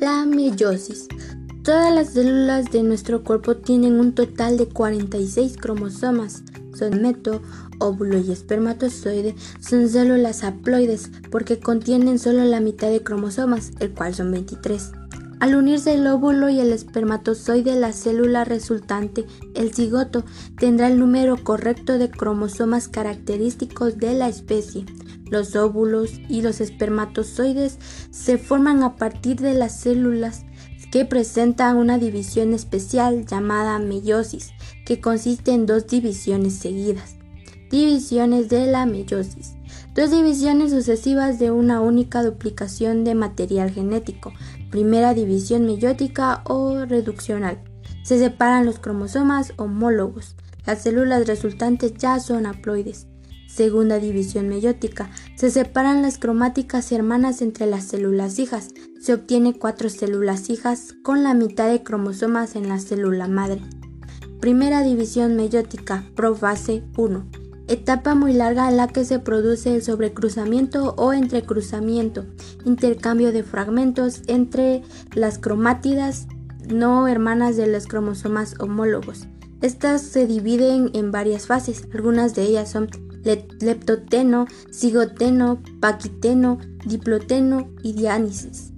La meiosis. Todas las células de nuestro cuerpo tienen un total de 46 cromosomas. Son meto, óvulo y espermatozoide son células haploides porque contienen solo la mitad de cromosomas, el cual son 23. Al unirse el óvulo y el espermatozoide, la célula resultante, el cigoto, tendrá el número correcto de cromosomas característicos de la especie. Los óvulos y los espermatozoides se forman a partir de las células que presentan una división especial llamada meiosis, que consiste en dos divisiones seguidas. Divisiones de la meiosis. Dos divisiones sucesivas de una única duplicación de material genético. Primera división meiótica o reduccional. Se separan los cromosomas homólogos. Las células resultantes ya son haploides segunda división meiótica. Se separan las cromáticas hermanas entre las células hijas. Se obtiene cuatro células hijas con la mitad de cromosomas en la célula madre. Primera división meiótica, profase 1. Etapa muy larga en la que se produce el sobrecruzamiento o entrecruzamiento, intercambio de fragmentos entre las cromátidas no hermanas de los cromosomas homólogos. Estas se dividen en varias fases, algunas de ellas son leptoteno, cigoteno, paquiteno, diploteno y diánesis.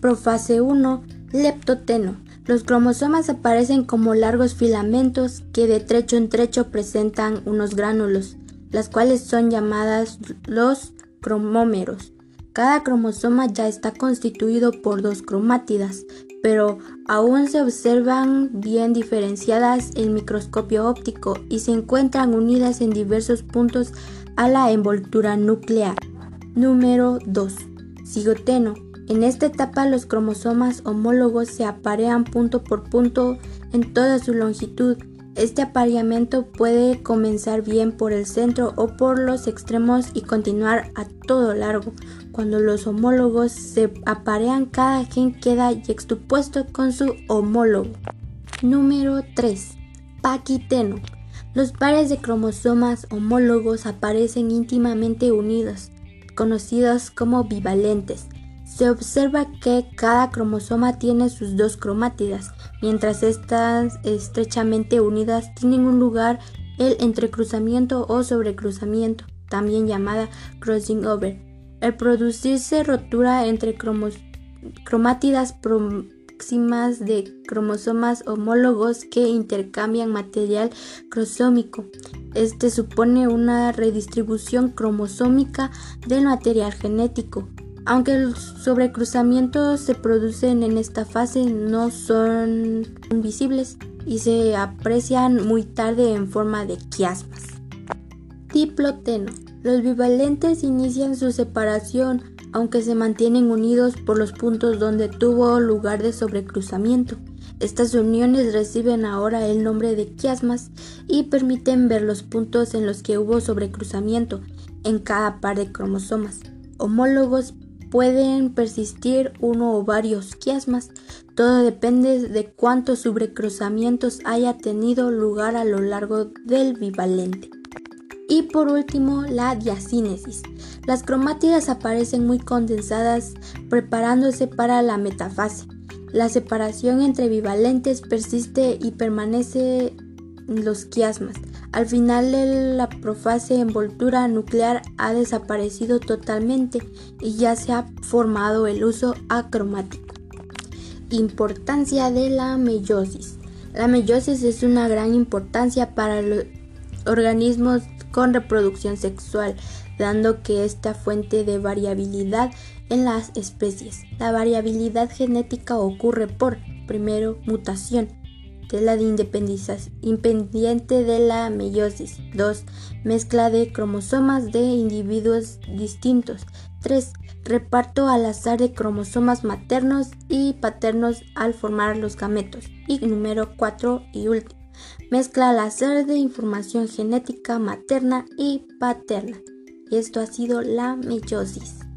Profase 1. Leptoteno. Los cromosomas aparecen como largos filamentos que de trecho en trecho presentan unos gránulos, las cuales son llamadas los cromómeros. Cada cromosoma ya está constituido por dos cromátidas, pero aún se observan bien diferenciadas en microscopio óptico y se encuentran unidas en diversos puntos a la envoltura nuclear. Número 2. Cigoteno. En esta etapa los cromosomas homólogos se aparean punto por punto en toda su longitud. Este apareamiento puede comenzar bien por el centro o por los extremos y continuar a todo largo. Cuando los homólogos se aparean, cada gen queda extupuesto con su homólogo. Número 3. Paquiteno. Los pares de cromosomas homólogos aparecen íntimamente unidos, conocidos como bivalentes. Se observa que cada cromosoma tiene sus dos cromátidas, mientras estas estrechamente unidas tienen un lugar el entrecruzamiento o sobrecruzamiento, también llamada crossing over. El producirse rotura entre cromátidas próximas de cromosomas homólogos que intercambian material cromosómico. Este supone una redistribución cromosómica del material genético. Aunque los sobrecruzamientos se producen en esta fase, no son visibles y se aprecian muy tarde en forma de quiasmas. Diploteno los bivalentes inician su separación, aunque se mantienen unidos por los puntos donde tuvo lugar de sobrecruzamiento. Estas uniones reciben ahora el nombre de quiasmas y permiten ver los puntos en los que hubo sobrecruzamiento en cada par de cromosomas. Homólogos pueden persistir uno o varios quiasmas. Todo depende de cuántos sobrecruzamientos haya tenido lugar a lo largo del bivalente. Y por último, la diacínesis. Las cromátidas aparecen muy condensadas preparándose para la metafase. La separación entre bivalentes persiste y permanece en los quiasmas. Al final de la profase envoltura nuclear ha desaparecido totalmente y ya se ha formado el uso acromático. Importancia de la meiosis. La meiosis es una gran importancia para los organismos con reproducción sexual, dando que esta fuente de variabilidad en las especies. La variabilidad genética ocurre por, primero, mutación, de la de independiente de la meiosis. 2. Mezcla de cromosomas de individuos distintos. 3. Reparto al azar de cromosomas maternos y paternos al formar los gametos. Y número 4 y último mezcla al hacer de información genética materna y paterna. Y esto ha sido la meiosis.